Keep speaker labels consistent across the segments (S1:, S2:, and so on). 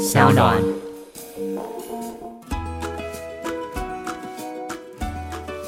S1: 小暖。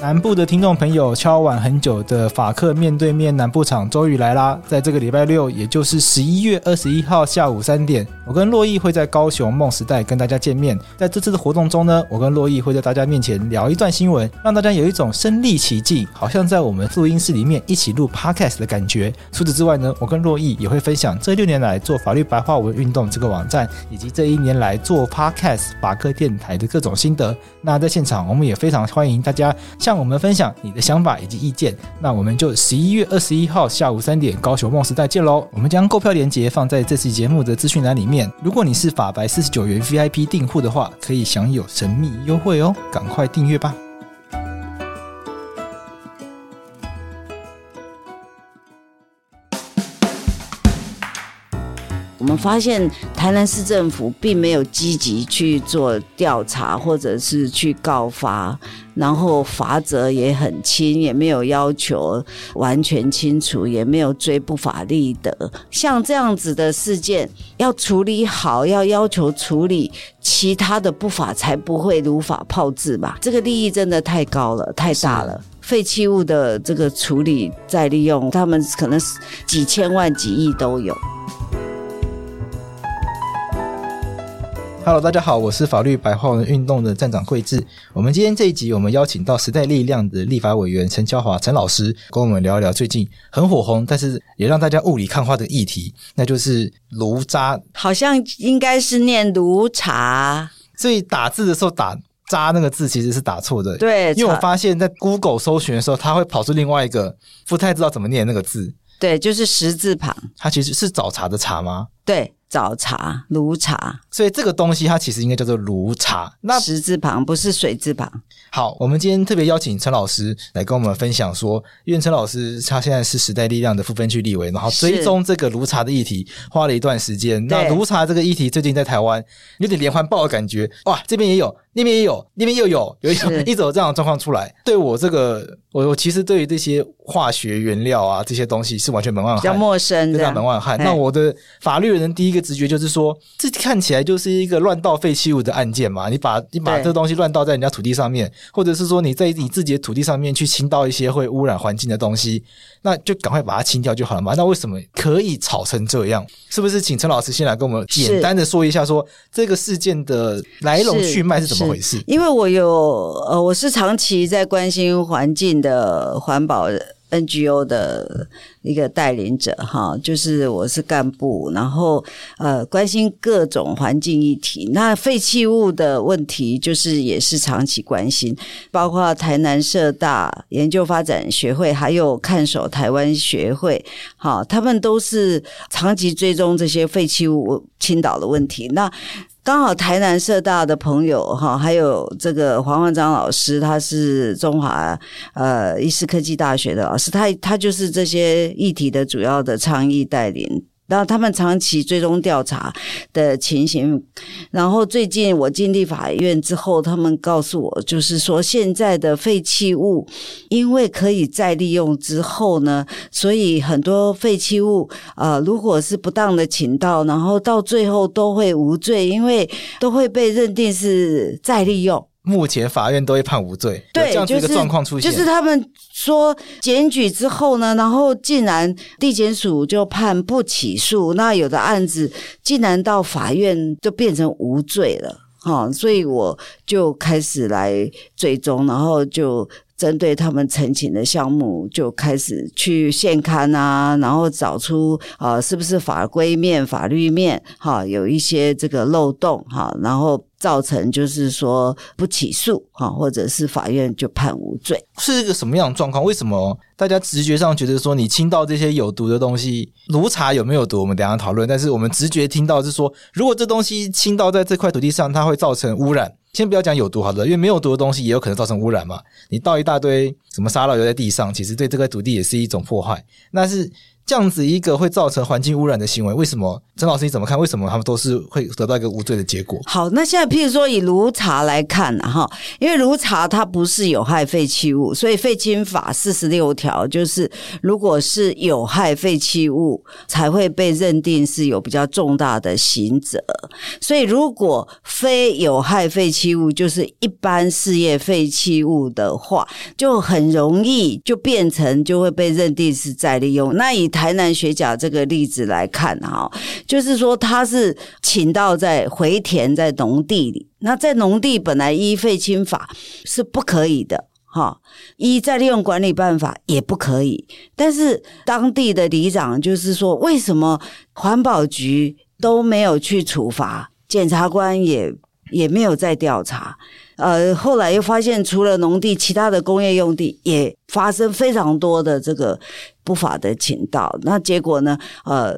S1: 南部的听众朋友，敲碗很久的法客面对面南部场终于来啦！在这个礼拜六，也就是十一月二十一号下午三点，我跟洛毅会在高雄梦时代跟大家见面。在这次的活动中呢，我跟洛毅会在大家面前聊一段新闻，让大家有一种身历其境，好像在我们录音室里面一起录 podcast 的感觉。除此之外呢，我跟洛毅也会分享这六年来做法律白话文运动这个网站，以及这一年来做 podcast 法客电台的各种心得。那在现场，我们也非常欢迎大家向让我们分享你的想法以及意见，那我们就十一月二十一号下午三点高雄梦时代见喽！我们将购票链接放在这期节目的资讯栏里面。如果你是法白四十九元 VIP 订户的话，可以享有神秘优惠哦，赶快订阅吧！
S2: 我们发现台南市政府并没有积极去做调查，或者是去告发，然后罚则也很轻，也没有要求完全清除，也没有追不法利的。像这样子的事件，要处理好，要要求处理，其他的不法才不会如法炮制吧？这个利益真的太高了，太大了。废弃物的这个处理再利用，他们可能几千万、几亿都有。
S1: Hello，大家好，我是法律白话文运动的站长桂智。我们今天这一集，我们邀请到时代力量的立法委员陈乔华陈老师，跟我们聊一聊最近很火红，但是也让大家雾里看花的议题，那就是炉渣。
S2: 好像应该是念炉茶，
S1: 所以打字的时候打“渣”那个字其实是打错的。
S2: 对，
S1: 因为我发现，在 Google 搜寻的时候，它会跑出另外一个不太知道怎么念那个字。
S2: 对，就是十字旁。
S1: 它其实是早茶的茶吗？
S2: 对。早茶、炉茶，
S1: 所以这个东西它其实应该叫做炉茶。那
S2: 十字旁不是水字旁。
S1: 好，我们今天特别邀请陈老师来跟我们分享说，因为陈老师他现在是时代力量的副分区立委，然后追踪这个炉茶的议题花了一段时间。那炉茶这个议题最近在台湾有点连环爆的感觉，哇，这边也有，那边也有，那边又有，有一种 一种这样的状况出来。对我这个，我我其实对于这些化学原料啊这些东西是完全门外汉，
S2: 比较陌生，
S1: 对，门外汉。那我的法律人第一个。直觉就是说，这看起来就是一个乱倒废弃物的案件嘛。你把你把这东西乱倒在人家土地上面，或者是说你在你自己的土地上面去倾倒一些会污染环境的东西，那就赶快把它清掉就好了嘛。那为什么可以吵成这样？是不是请陈老师先来跟我们简单的说一下说，说这个事件的来龙去脉是怎么回事？
S2: 因为我有呃，我是长期在关心环境的环保 NGO 的一个带领者哈，就是我是干部，然后呃关心各种环境议题。那废弃物的问题，就是也是长期关心，包括台南社大研究发展学会，还有看守台湾学会，哈，他们都是长期追踪这些废弃物倾倒的问题。那刚好台南社大的朋友哈，还有这个黄焕章老师，他是中华呃医师科技大学的老师，他他就是这些议题的主要的倡议带领。然后他们长期追踪调查的情形，然后最近我进立法院之后，他们告诉我，就是说现在的废弃物因为可以再利用之后呢，所以很多废弃物、呃，如果是不当的倾倒，然后到最后都会无罪，因为都会被认定是再利用。
S1: 目前法院都会判无罪，
S2: 对，
S1: 这样子一个状况出现，
S2: 就是，就是他们说检举之后呢，然后竟然地检署就判不起诉，那有的案子竟然到法院就变成无罪了，哈，所以我就开始来追踪，然后就。针对他们陈情的项目，就开始去现勘啊，然后找出啊、呃，是不是法规面、法律面哈有一些这个漏洞哈，然后造成就是说不起诉哈，或者是法院就判无罪，
S1: 是一个什么样的状况？为什么大家直觉上觉得说你倾倒这些有毒的东西，炉茶有没有毒？我们等下讨论。但是我们直觉听到是说，如果这东西倾倒在这块土地上，它会造成污染。先不要讲有毒好的，因为没有毒的东西也有可能造成污染嘛。你倒一大堆什么沙漏留在地上，其实对这块土地也是一种破坏。那是这样子一个会造成环境污染的行为，为什么陈老师你怎么看？为什么他们都是会得到一个无罪的结果？
S2: 好，那现在譬如说以炉茶来看，哈，因为炉茶它不是有害废弃物，所以废氢法四十六条就是，如果是有害废弃物，才会被认定是有比较重大的刑责。所以如果非有害废弃物，就是一般事业废弃物的话，就很容易就变成就会被认定是再利用。那以台南学甲这个例子来看哈，就是说他是请到在回填在农地里，那在农地本来依废氢法是不可以的哈，一再利用管理办法也不可以。但是当地的里长就是说，为什么环保局都没有去处罚，检察官也也没有再调查？呃，后来又发现，除了农地，其他的工业用地也发生非常多的这个不法的倾倒。那结果呢？呃，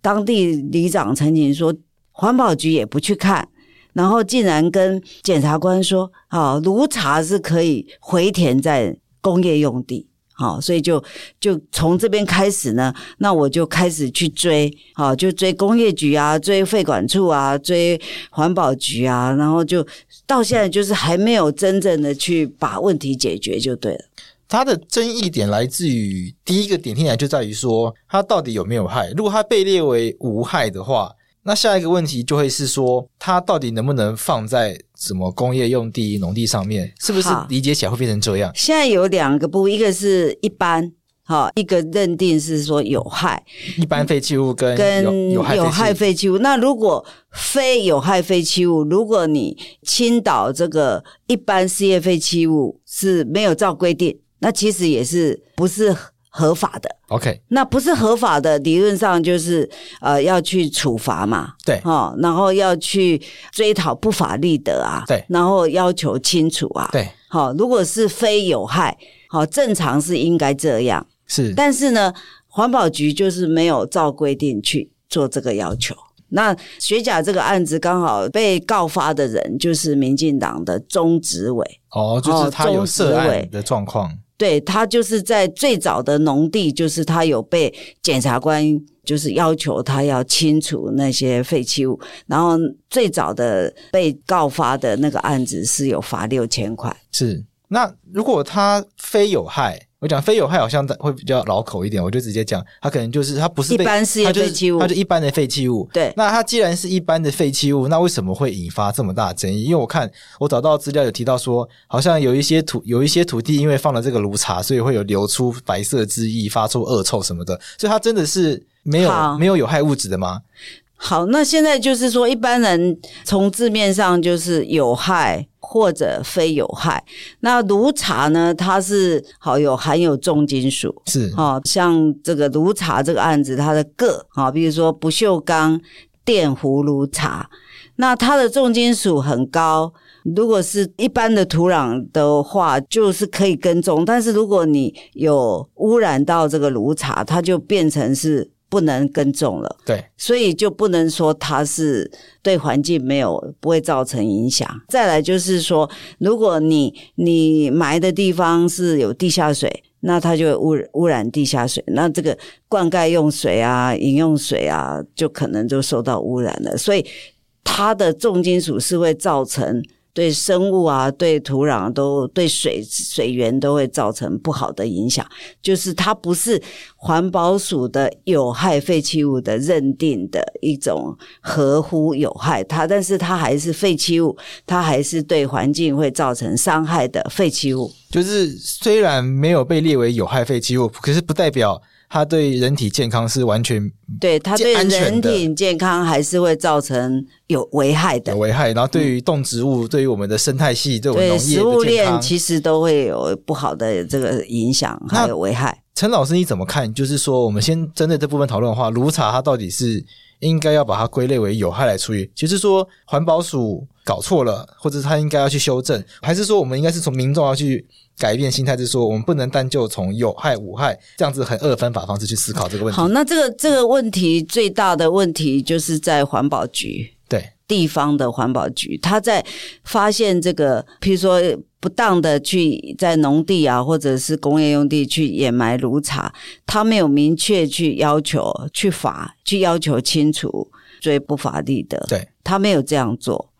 S2: 当地里长曾经说，环保局也不去看，然后竟然跟检察官说：“啊，炉茶是可以回填在工业用地。”好，所以就就从这边开始呢，那我就开始去追，好，就追工业局啊，追废管处啊，追环保局啊，然后就到现在就是还没有真正的去把问题解决就对了。
S1: 它的争议点来自于第一个点听起来就在于说它到底有没有害，如果它被列为无害的话。那下一个问题就会是说，它到底能不能放在什么工业用地、农地上面？是不是理解起来会变成这样？
S2: 现在有两个部，一个是一般，哈，一个认定是说有害，
S1: 一般废弃物跟
S2: 跟有害废弃物。那如果非有害废弃物，如果你倾倒这个一般事业废弃物是没有照规定，那其实也是不是？合法的
S1: ，OK，
S2: 那不是合法的，理论上就是呃要去处罚嘛，
S1: 对，
S2: 哦，然后要去追讨不法利得啊，
S1: 对，
S2: 然后要求清楚啊，
S1: 对，
S2: 好，如果是非有害，好，正常是应该这样，
S1: 是，
S2: 但是呢，环保局就是没有照规定去做这个要求。那学甲这个案子刚好被告发的人就是民进党的中执委，
S1: 哦，就是他有涉案的状况。
S2: 对，他就是在最早的农地，就是他有被检察官就是要求他要清除那些废弃物，然后最早的被告发的那个案子是有罚六千块。
S1: 是，那如果他非有害？我讲非有害好像会比较老口一点，我就直接讲，它可能就是它不是
S2: 一般事业废弃物，
S1: 它就一般的废弃物。
S2: 对，
S1: 那它既然是一般的废弃物，那为什么会引发这么大的争议？因为我看我找到资料有提到说，好像有一些土有一些土地因为放了这个炉茶，所以会有流出白色汁液，发出恶臭什么的，所以它真的是没有没有有害物质的吗？
S2: 好，那现在就是说，一般人从字面上就是有害或者非有害。那炉茶呢，它是好有含有重金属，
S1: 是
S2: 啊，像这个炉茶这个案子，它的铬啊，比如说不锈钢电葫芦茶，那它的重金属很高。如果是一般的土壤的话，就是可以耕种，但是如果你有污染到这个炉茶，它就变成是。不能耕种了，
S1: 对，
S2: 所以就不能说它是对环境没有不会造成影响。再来就是说，如果你你埋的地方是有地下水，那它就会污污染地下水，那这个灌溉用水啊、饮用水啊，就可能就受到污染了。所以它的重金属是会造成。对生物啊，对土壤都对水水源都会造成不好的影响。就是它不是环保署的有害废弃物的认定的一种合乎有害它，但是它还是废弃物，它还是对环境会造成伤害的废弃物。
S1: 就是虽然没有被列为有害废弃物，可是不代表。它对人体健康是完全
S2: 对，它对人体健康还是会造成有危害的，
S1: 有危害。然后对于动植物，嗯、对于我们的生态系，对我们农业的
S2: 食物链，其实都会有不好的这个影响，还有危害。
S1: 陈老师你怎么看？就是说，我们先针对这部分讨论的话，炉茶它到底是应该要把它归类为有害来处理，其实说环保署搞错了，或者他应该要去修正，还是说我们应该是从民众要去？改变心态，就是说，我们不能单就从有害无害这样子很二分法方式去思考这个问题。
S2: 好，那这个这个问题最大的问题就是在环保局。
S1: 对
S2: 地方的环保局，他在发现这个，譬如说不当的去在农地啊，或者是工业用地去掩埋炉渣，他没有明确去要求去罚，去要求清除，追不法利得。
S1: 对，
S2: 他没有这样做。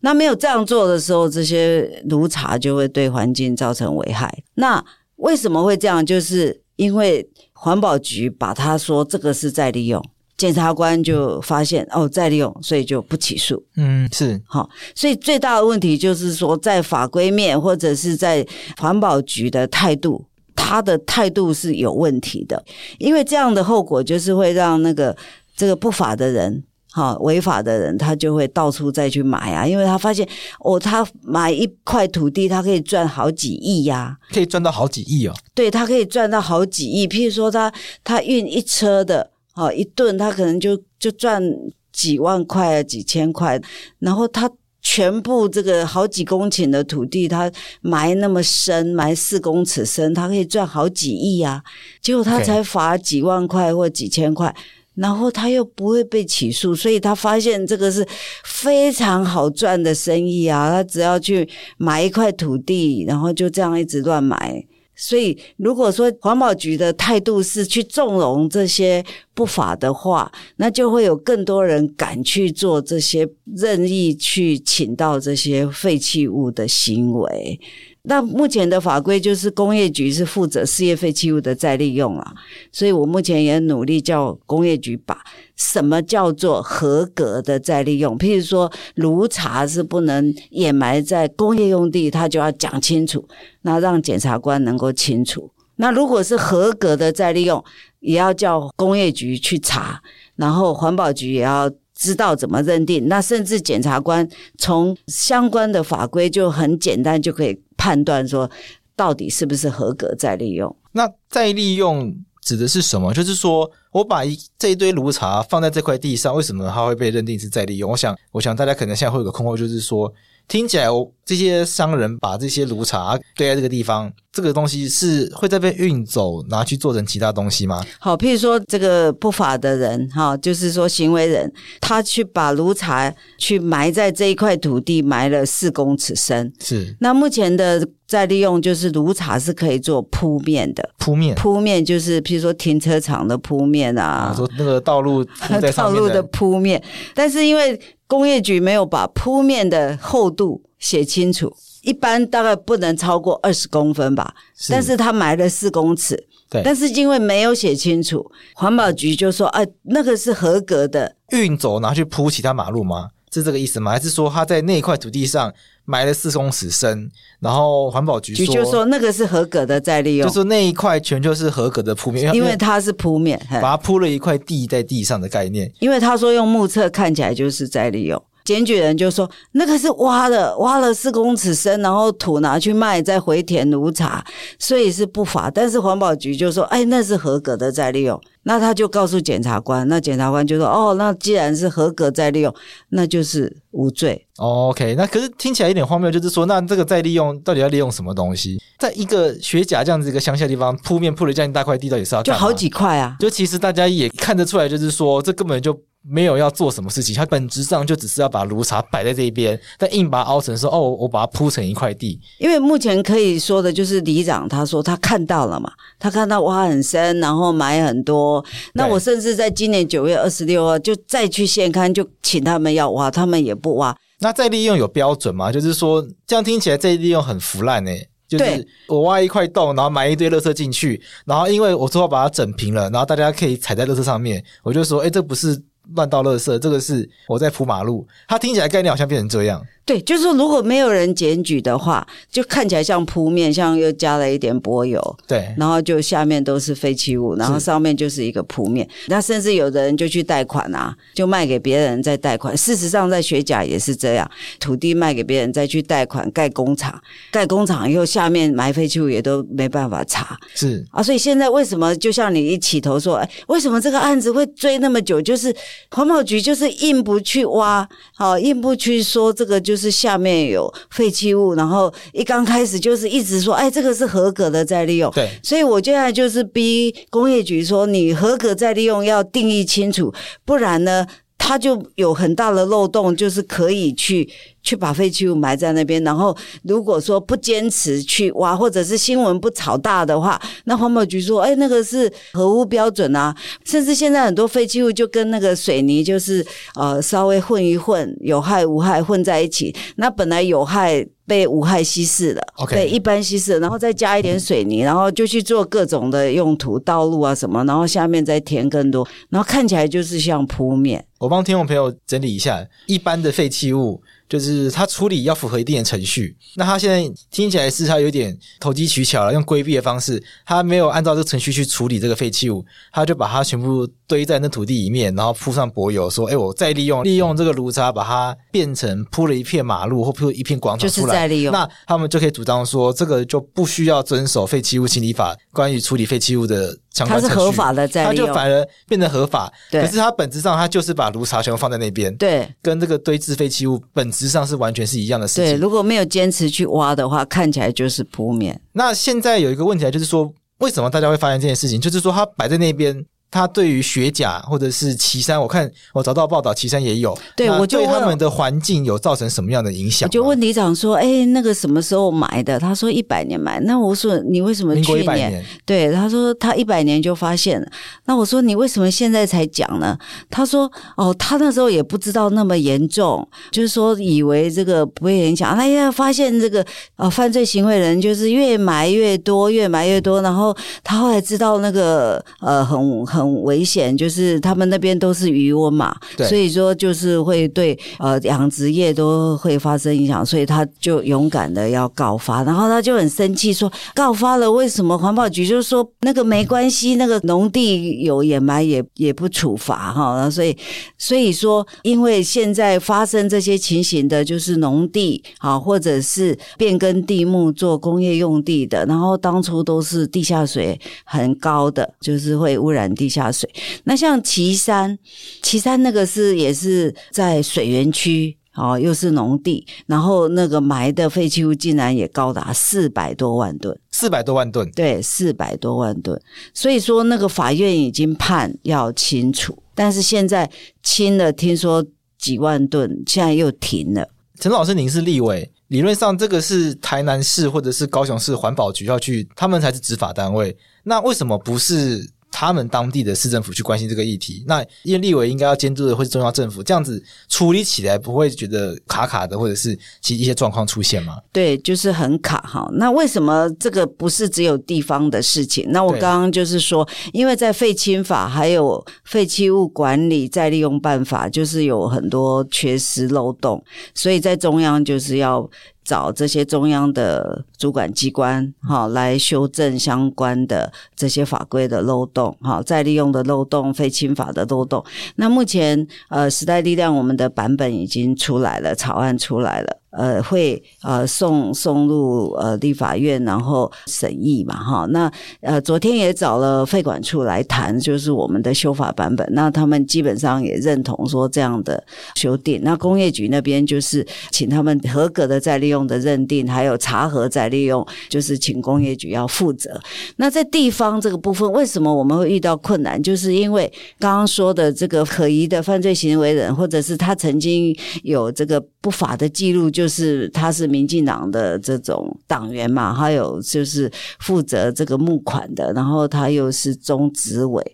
S2: 那没有这样做的时候，这些炉渣就会对环境造成危害。那为什么会这样？就是因为环保局把他说这个是在利用。检察官就发现哦，再利用，所以就不起诉。
S1: 嗯，是
S2: 好，所以最大的问题就是说，在法规面或者是在环保局的态度，他的态度是有问题的，因为这样的后果就是会让那个这个不法的人，哈，违法的人，他就会到处再去买啊，因为他发现哦，他买一块土地，他可以赚好几亿呀、啊，
S1: 可以赚到好几亿哦。
S2: 对，他可以赚到好几亿，譬如说他他运一车的。好，一顿他可能就就赚几万块、几千块，然后他全部这个好几公顷的土地，他埋那么深，埋四公尺深，他可以赚好几亿啊！结果他才罚几万块或几千块，然后他又不会被起诉，所以他发现这个是非常好赚的生意啊！他只要去买一块土地，然后就这样一直乱买。所以，如果说环保局的态度是去纵容这些不法的话，那就会有更多人敢去做这些任意去请到这些废弃物的行为。那目前的法规就是工业局是负责事业废弃物的再利用啊，所以我目前也努力叫工业局把什么叫做合格的再利用，譬如说炉渣是不能掩埋在工业用地，他就要讲清楚，那让检察官能够清楚。那如果是合格的再利用，也要叫工业局去查，然后环保局也要。知道怎么认定，那甚至检察官从相关的法规就很简单就可以判断说，到底是不是合格再利用。
S1: 那再利用指的是什么？就是说我把一这一堆炉茶放在这块地上，为什么它会被认定是再利用？我想，我想大家可能现在会有个困惑，就是说。听起来，我这些商人把这些炉茶堆在这个地方，这个东西是会再被运走，拿去做成其他东西吗？
S2: 好，譬如说这个不法的人，哈，就是说行为人，他去把炉茶去埋在这一块土地，埋了四公尺深。
S1: 是。那
S2: 目前的再利用，就是炉茶是可以做铺面的。
S1: 铺面。
S2: 铺面就是譬如说停车场的铺面啊，
S1: 说那个道路。
S2: 道路的铺面，但是因为。工业局没有把铺面的厚度写清楚，一般大概不能超过二十公分吧。是。但是他埋了四公尺，
S1: 对。
S2: 但是因为没有写清楚，环保局就说：“哎，那个是合格的。”
S1: 运走拿去铺其他马路吗？是这个意思吗？还是说他在那一块土地上埋了四公尺深，然后环保局说
S2: 就说那个是合格的再利用，
S1: 就说那一块全就是合格的铺面，
S2: 因为它是铺面，
S1: 把它铺了一块地在地上的概念。
S2: 因为他说用目测看起来就是再利用。检举人就说：“那个是挖的，挖了四公尺深，然后土拿去卖，再回填炉茶，所以是不法。但是环保局就说：‘哎，那是合格的再利用。’那他就告诉检察官，那检察官就说：‘哦，那既然是合格再利用，那就是无罪。’
S1: 哦，OK，那可是听起来有点荒谬，就是说，那这个再利用到底要利用什么东西？在一个学甲这样子一个乡下地方铺面铺了这样一大块地，到底是要？
S2: 就好几块啊！
S1: 就其实大家也看得出来，就是说，这根本就。”没有要做什么事情，它本质上就只是要把炉茶摆在这一边，但硬把它凹成说哦，我把它铺成一块地。
S2: 因为目前可以说的就是里长他说他看到了嘛，他看到挖很深，然后埋很多。那我甚至在今年九月二十六号就再去现刊，就请他们要挖，他们也不挖。
S1: 那再利用有标准吗？就是说这样听起来再利用很腐烂诶、欸。就是我挖一块洞，然后埋一堆垃圾进去，然后因为我最后把它整平了，然后大家可以踩在垃圾上面，我就说，哎，这不是。乱倒垃圾，这个是我在铺马路，它听起来概念好像变成这样。
S2: 对，就是说，如果没有人检举的话，就看起来像铺面，像又加了一点柏油，
S1: 对，
S2: 然后就下面都是废弃物，然后上面就是一个铺面。那甚至有的人就去贷款啊，就卖给别人再贷款。事实上，在学甲也是这样，土地卖给别人再去贷款盖工厂，盖工厂以后下面埋废弃物也都没办法查。
S1: 是
S2: 啊，所以现在为什么就像你一起头说，哎，为什么这个案子会追那么久？就是环保局就是硬不去挖，好，硬不去说这个就。就是下面有废弃物，然后一刚开始就是一直说，哎，这个是合格的再利用。
S1: 对，
S2: 所以我现在就是逼工业局说，你合格再利用要定义清楚，不然呢，它就有很大的漏洞，就是可以去去把废弃物埋在那边。然后如果说不坚持去挖，或者是新闻不炒大的话，那环保局说，哎，那个是合乎标准啊。甚至现在很多废弃物就跟那个水泥就是呃稍微混一混，有害无害混在一起。那本来有害。被无害稀释了.被一般稀释，然后再加一点水泥，然后就去做各种的用途，道路啊什么，然后下面再填更多，然后看起来就是像铺面。
S1: 我帮听众朋友整理一下，一般的废弃物。就是他处理要符合一定的程序，那他现在听起来是他有点投机取巧了，用规避的方式，他没有按照这个程序去处理这个废弃物，他就把它全部堆在那土地里面，然后铺上柏油，说：“哎，我再利用，利用这个炉渣把它变成铺了一片马路或铺一片广场出来。”
S2: 就是再利用。
S1: 那他们就可以主张说，这个就不需要遵守废弃物清理法关于处理废弃物的。
S2: 它是合法的，在
S1: 它就反而变得合法。对，可是它本质上，它就是把炉渣全部放在那边。
S2: 对，
S1: 跟这个堆置废弃物本质上是完全是一样的事情。
S2: 对，如果没有坚持去挖的话，看起来就是铺面。
S1: 那现在有一个问题，就是说，为什么大家会发现这件事情？就是说，它摆在那边。它对于雪甲或者是岐山，我看我找到报道，岐山也有。
S2: 对，我就
S1: 对他们的环境有造成什么样的影响？
S2: 我就问里长说：“哎，那个什么时候埋的？”他说：“一百年埋。”那我说：“你为什么去年？”民国一百年。对，他说他一百年就发现了。那我说：“你为什么现在才讲呢？”他说：“哦，他那时候也不知道那么严重，就是说以为这个不会影响。他现在发现这个呃犯罪行为人就是越埋越多，越埋越多。然后他后来知道那个呃很很。”很危险，就是他们那边都是渔翁嘛，对所以说就是会对呃养殖业都会发生影响，所以他就勇敢的要告发，然后他就很生气说告发了，为什么环保局就是说那个没关系，那个农地有掩埋也也不处罚哈，所以所以说因为现在发生这些情形的，就是农地啊或者是变更地目做工业用地的，然后当初都是地下水很高的，就是会污染地。地下水，那像岐山，岐山那个是也是在水源区哦，又是农地，然后那个埋的废弃物竟然也高达四百多万吨，
S1: 四百多万吨，
S2: 对，四百多万吨。所以说那个法院已经判要清除，但是现在清了，听说几万吨，现在又停了。
S1: 陈老师，您是立委，理论上这个是台南市或者是高雄市环保局要去，他们才是执法单位，那为什么不是？他们当地的市政府去关心这个议题，那因为立委应该要监督的会是中央政府，这样子处理起来不会觉得卡卡的，或者是其实一些状况出现吗？
S2: 对，就是很卡哈。那为什么这个不是只有地方的事情？那我刚刚就是说，因为在废清法还有废弃物管理再利用办法，就是有很多缺失漏洞，所以在中央就是要。找这些中央的主管机关，哈，来修正相关的这些法规的漏洞，哈，再利用的漏洞、废侵法的漏洞。那目前，呃，时代力量我们的版本已经出来了，草案出来了。呃，会呃送送入呃立法院，然后审议嘛，哈。那呃昨天也找了费管处来谈，就是我们的修法版本。那他们基本上也认同说这样的修订。那工业局那边就是请他们合格的再利用的认定，还有查核再利用，就是请工业局要负责。那在地方这个部分，为什么我们会遇到困难？就是因为刚刚说的这个可疑的犯罪行为人，或者是他曾经有这个不法的记录，就就是他是民进党的这种党员嘛，还有就是负责这个募款的，然后他又是中执委。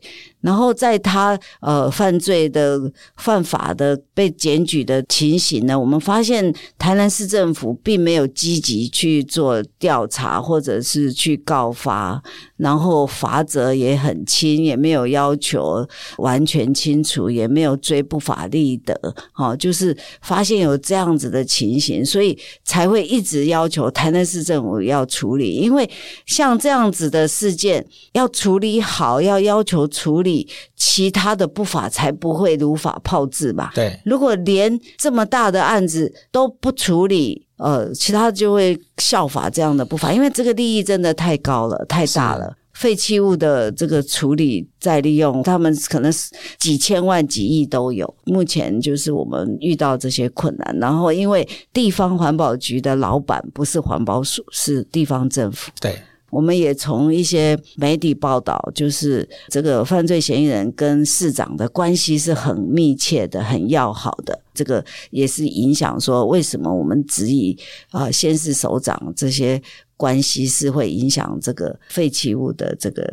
S2: 然后在他呃犯罪的犯法的被检举的情形呢，我们发现台南市政府并没有积极去做调查，或者是去告发，然后罚则也很轻，也没有要求完全清除，也没有追不法立得，好，就是发现有这样子的情形，所以才会一直要求台南市政府要处理，因为像这样子的事件要处理好，要要求处理。其他的不法才不会如法炮制吧？
S1: 对，
S2: 如果连这么大的案子都不处理，呃，其他就会效法这样的不法，因为这个利益真的太高了，太大了。废弃物的这个处理再利用，他们可能是几千万、几亿都有。目前就是我们遇到这些困难，然后因为地方环保局的老板不是环保署，是地方政府。
S1: 对。
S2: 我们也从一些媒体报道，就是这个犯罪嫌疑人跟市长的关系是很密切的、很要好的。这个也是影响说，为什么我们质疑啊，先市首长这些关系是会影响这个废弃物的这个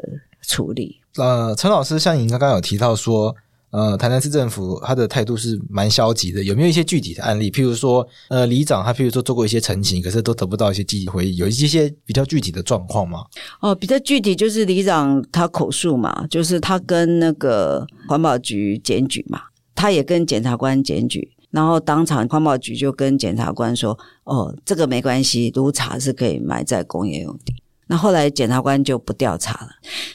S2: 处理。
S1: 呃，陈老师，像您刚刚有提到说。呃，台南市政府他的态度是蛮消极的，有没有一些具体的案例？譬如说，呃，里长他譬如说做过一些陈情，可是都得不到一些积极回应，有一些比较具体的状况吗？
S2: 哦，比较具体就是里长他口述嘛，就是他跟那个环保局检举嘛，他也跟检察官检举，然后当场环保局就跟检察官说：“哦，这个没关系，炉渣是可以埋在工业用地。”那后来检察官就不调查了。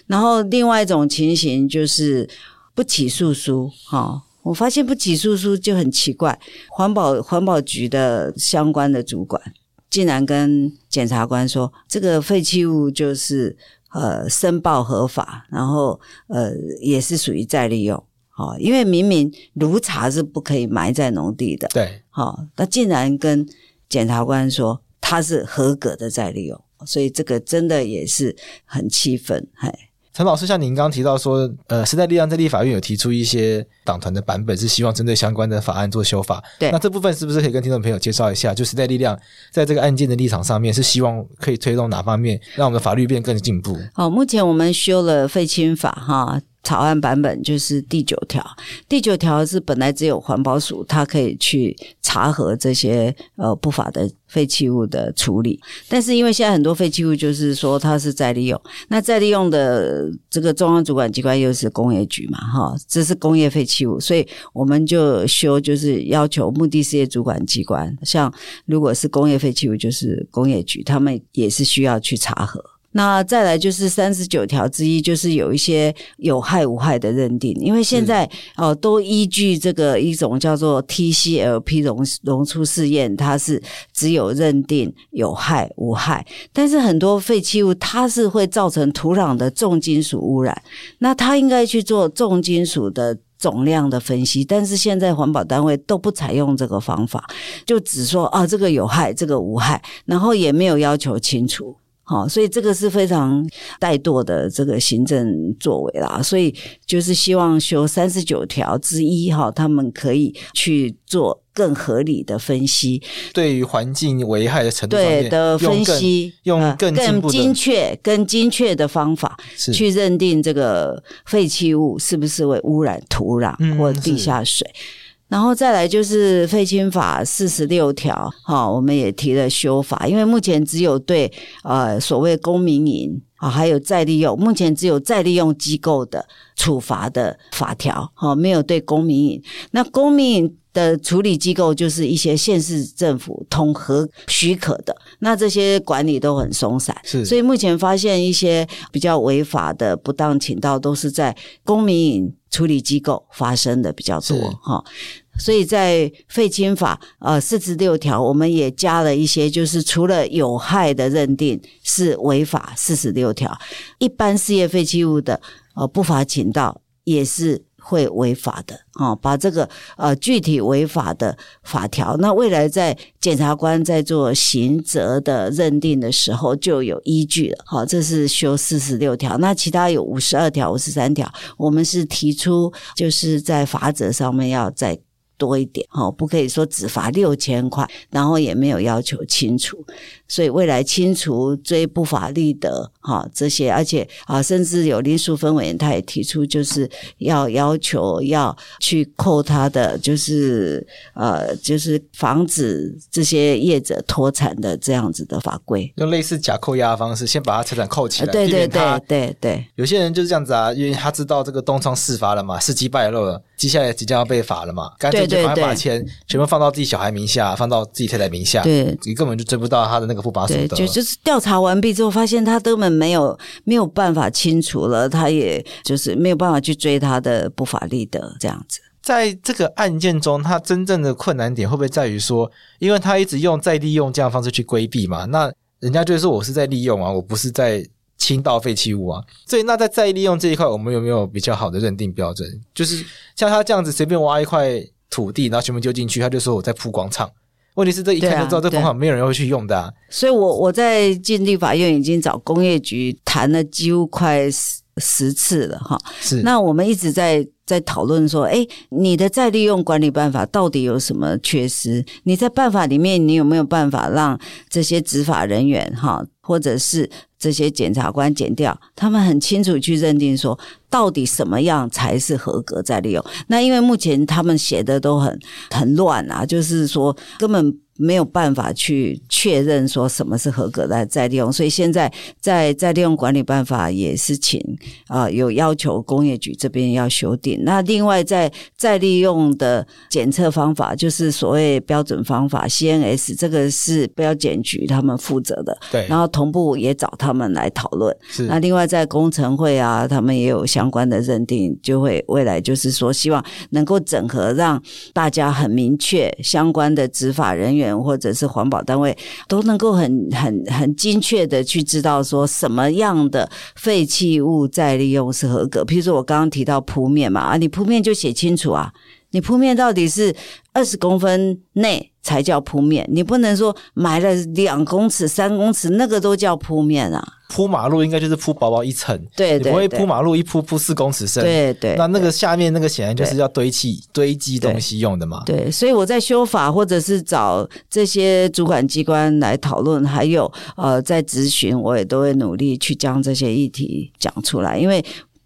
S2: 然后另外一种情形就是。不起诉书，哈，我发现不起诉书就很奇怪。环保环保局的相关的主管竟然跟检察官说，这个废弃物就是呃申报合法，然后呃也是属于再利用，好，因为明明炉茶是不可以埋在农地的，
S1: 对，
S2: 好，那竟然跟检察官说它是合格的再利用，所以这个真的也是很气愤，嘿。
S1: 陈老师，像您刚刚提到说，呃，时代力量在立法院有提出一些党团的版本，是希望针对相关的法案做修法。
S2: 对，
S1: 那这部分是不是可以跟听众朋友介绍一下？就时代力量在这个案件的立场上面，是希望可以推动哪方面，让我们的法律变更进步？
S2: 好，目前我们修了废青法，哈。草案版本就是第九条，第九条是本来只有环保署，它可以去查核这些呃不法的废弃物的处理。但是因为现在很多废弃物就是说它是再利用，那再利用的这个中央主管机关又是工业局嘛，哈，这是工业废弃物，所以我们就修，就是要求目的事业主管机关，像如果是工业废弃物，就是工业局，他们也是需要去查核。那再来就是三十九条之一，就是有一些有害无害的认定，因为现在哦都依据这个一种叫做 TCLP 溶溶出试验，它是只有认定有害无害，但是很多废弃物它是会造成土壤的重金属污染，那它应该去做重金属的总量的分析，但是现在环保单位都不采用这个方法，就只说啊这个有害，这个无害，然后也没有要求清除。好，所以这个是非常怠惰的这个行政作为啦，所以就是希望修三十九条之一哈，他们可以去做更合理的分析，
S1: 对于环境危害的程度
S2: 对的分析，
S1: 用更
S2: 更精确、更精确的方法去认定这个废弃物是不是会污染土壤或地下水。嗯然后再来就是废青法四十六条，哈，我们也提了修法，因为目前只有对呃所谓公民营啊，还有再利用，目前只有再利用机构的处罚的法条，哈，没有对公民营。那公民营的处理机构就是一些县市政府统合许可的，那这些管理都很松散，
S1: 是，
S2: 所以目前发现一些比较违法的不当倾倒，都是在公民营处理机构发生的比较多，哈。所以在废氢法呃四十六条，我们也加了一些，就是除了有害的认定是违法，四十六条一般事业废弃物的呃不法倾倒也是会违法的啊、哦。把这个呃具体违法的法条，那未来在检察官在做刑责的认定的时候就有依据了。好、这是修四十六条，那其他有五十二条、五十三条，我们是提出就是在法则上面要再。多一点，哈，不可以说只罚六千块，然后也没有要求清除，所以未来清除追不法利得，哈，这些，而且啊，甚至有林淑芬委员他也提出，就是要要求要去扣他的，就是呃，就是防止这些业者脱产的这样子的法规，
S1: 用类似假扣押的方式，先把他财产扣起来，
S2: 对对对对对，
S1: 有些人就是这样子啊，因为他知道这个东窗事发了嘛，事迹败露了，接下来即将要被罚了嘛，干脆。就把把钱全部放到自己小孩名下，放到自己太太名下，
S2: 对，
S1: 你根本就追不到他的那个不法所得。
S2: 就就是调查完毕之后，发现他根本没有没有办法清除了，他也就是没有办法去追他的不法利得这样子。
S1: 在这个案件中，他真正的困难点会不会在于说，因为他一直用再利用这样的方式去规避嘛？那人家就是说我是在利用啊，我不是在。倾倒废弃物啊，所以那在再利用这一块，我们有没有比较好的认定标准？就是像他这样子随便挖一块土地，然后全部丢进去，他就说我在铺广场，问题是这一看就知道这方法没有人会去用的、啊。
S2: 所以我我在进立法院已经找工业局谈了几乎快十十次了哈。
S1: 是，
S2: 那我们一直在在讨论说，哎，你的再利用管理办法到底有什么缺失？你在办法里面，你有没有办法让这些执法人员哈，或者是这些检察官减掉，他们很清楚去认定说，到底什么样才是合格再利用？那因为目前他们写的都很很乱啊，就是说根本。没有办法去确认说什么是合格的再利用，所以现在在再利用管理办法也是请啊、呃、有要求工业局这边要修订。那另外在再利用的检测方法，就是所谓标准方法 CNS，这个是标检局他们负责的。
S1: 对，
S2: 然后同步也找他们来讨论。
S1: 是。
S2: 那另外在工程会啊，他们也有相关的认定，就会未来就是说希望能够整合，让大家很明确相关的执法人员。或者是环保单位都能够很很很精确的去知道说什么样的废弃物再利用是合格。比如说我刚刚提到铺面嘛，啊，你铺面就写清楚啊，你铺面到底是二十公分内才叫铺面，你不能说埋了两公尺、三公尺那个都叫铺面啊。
S1: 铺马路应该就是铺薄薄一层，
S2: 对，对，对，
S1: 你不会铺马路一铺铺四公尺深，
S2: 对对。
S1: 那那个下面那个显然就是要堆砌堆积东西用的嘛。
S2: 对，所以我在修法或者是找这些主管机关来讨论，还有呃在咨询，我也都会努力去将这些议题讲出来，因为。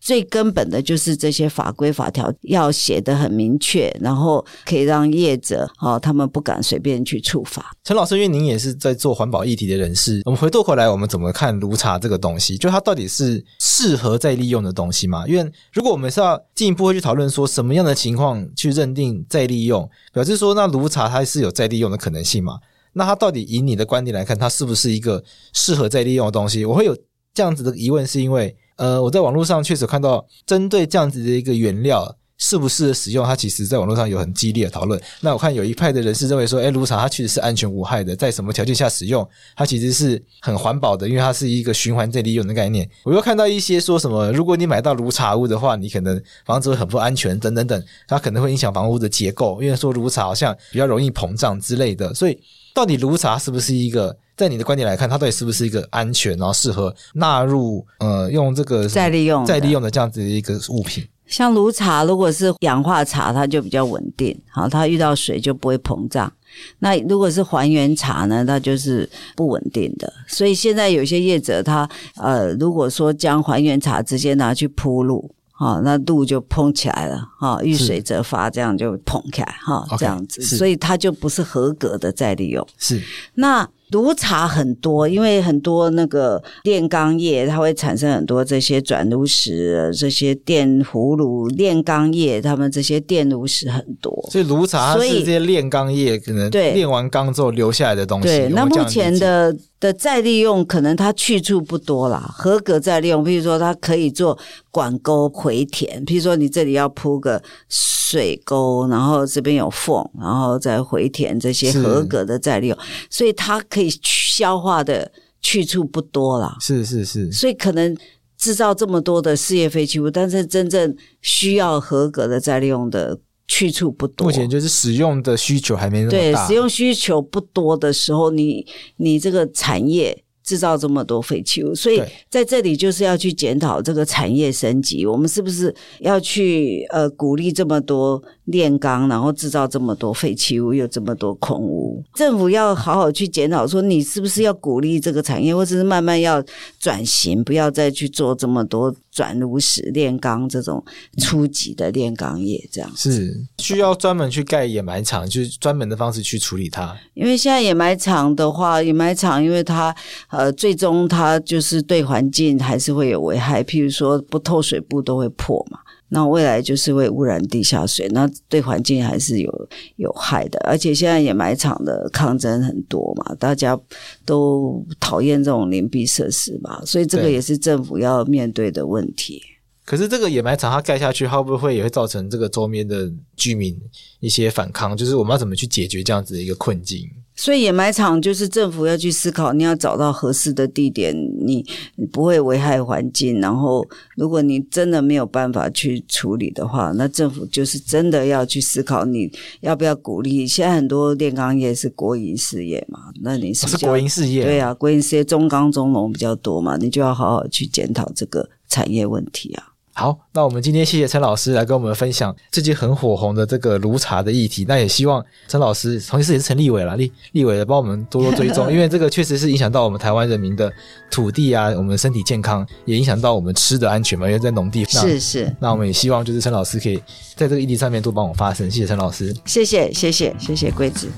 S2: 最根本的就是这些法规法条要写得很明确，然后可以让业者哦，他们不敢随便去触法。
S1: 陈老师，因为您也是在做环保议题的人士，我们回过头来，我们怎么看炉茶这个东西？就它到底是适合再利用的东西吗？因为如果我们是要进一步会去讨论说什么样的情况去认定再利用，表示说那炉茶它是有再利用的可能性吗？那它到底以你的观点来看，它是不是一个适合再利用的东西？我会有这样子的疑问，是因为。呃，我在网络上确实看到，针对这样子的一个原料适不适合使用，它其实在网络上有很激烈的讨论。那我看有一派的人士认为说，哎，炉茶它确实是安全无害的，在什么条件下使用，它其实是很环保的，因为它是一个循环再利用的概念。我又看到一些说什么，如果你买到炉茶屋的话，你可能房子会很不安全，等等等，它可能会影响房屋的结构，因为说炉茶好像比较容易膨胀之类的。所以，到底炉茶是不是一个？在你的观点来看，它到底是不是一个安全，然后适合纳入呃用这个
S2: 再利用
S1: 再利用的这样子的一个物品？
S2: 像炉茶，如果是氧化茶，它就比较稳定，好，它遇到水就不会膨胀。那如果是还原茶呢，它就是不稳定的。所以现在有些业者他呃，如果说将还原茶直接拿去铺路，哈，那路就膨起来了，哈，遇水则发，这样就膨起来，哈，这样子，所以它就不是合格的再利用。
S1: 是
S2: 那。炉茶很多，因为很多那个炼钢业，它会产生很多这些转炉石，这些电葫芦炼钢业，他们这些电炉石很多。
S1: 所以炉茶它是这些炼钢业可能炼完钢之后留下来的东西。
S2: 对，那目前的的再利用可能它去处不多啦，合格再利用，比如说它可以做管沟回填，比如说你这里要铺个水沟，然后这边有缝，然后再回填这些合格的再利用，所以它。可以消化的去处不多啦，
S1: 是是是，
S2: 所以可能制造这么多的事业废弃物，但是真正需要合格的再利用的去处不多。
S1: 目前就是使用的需求还没那么大，
S2: 对，使用需求不多的时候，你你这个产业。制造这么多废弃物，所以在这里就是要去检讨这个产业升级。我们是不是要去呃鼓励这么多炼钢，然后制造这么多废弃物，又这么多空污？政府要好好去检讨，说你是不是要鼓励这个产业，或者是慢慢要转型，不要再去做这么多。转炉石炼钢这种初级的炼钢业，这样
S1: 是需要专门去盖掩埋场，就是专门的方式去处理它。
S2: 因为现在掩埋场的话，掩埋场因为它呃，最终它就是对环境还是会有危害，譬如说不透水布都会破嘛。那未来就是会污染地下水，那对环境还是有有害的。而且现在掩埋场的抗争很多嘛，大家都讨厌这种邻避设施嘛，所以这个也是政府要面对的问题。
S1: 可是这个掩埋场它盖下去，会不会也会造成这个周边的居民一些反抗？就是我们要怎么去解决这样子的一个困境？
S2: 所以掩埋场就是政府要去思考，你要找到合适的地点，你你不会危害环境。然后，如果你真的没有办法去处理的话，那政府就是真的要去思考，你要不要鼓励。现在很多炼钢业是国营事业嘛，那你是，
S1: 是国营事业，
S2: 对啊，国营事业中钢中农比较多嘛，你就要好好去检讨这个产业问题啊。
S1: 好，那我们今天谢谢陈老师来跟我们分享最近很火红的这个炉茶的议题。那也希望陈老师，同时也是陈立伟啦，立立伟的帮我们多多追踪，因为这个确实是影响到我们台湾人民的土地啊，我们的身体健康，也影响到我们吃的安全嘛。因为在农地，
S2: 是是。
S1: 那我们也希望就是陈老师可以在这个议题上面多帮我发声。谢谢陈老师，
S2: 谢谢谢谢谢谢桂子。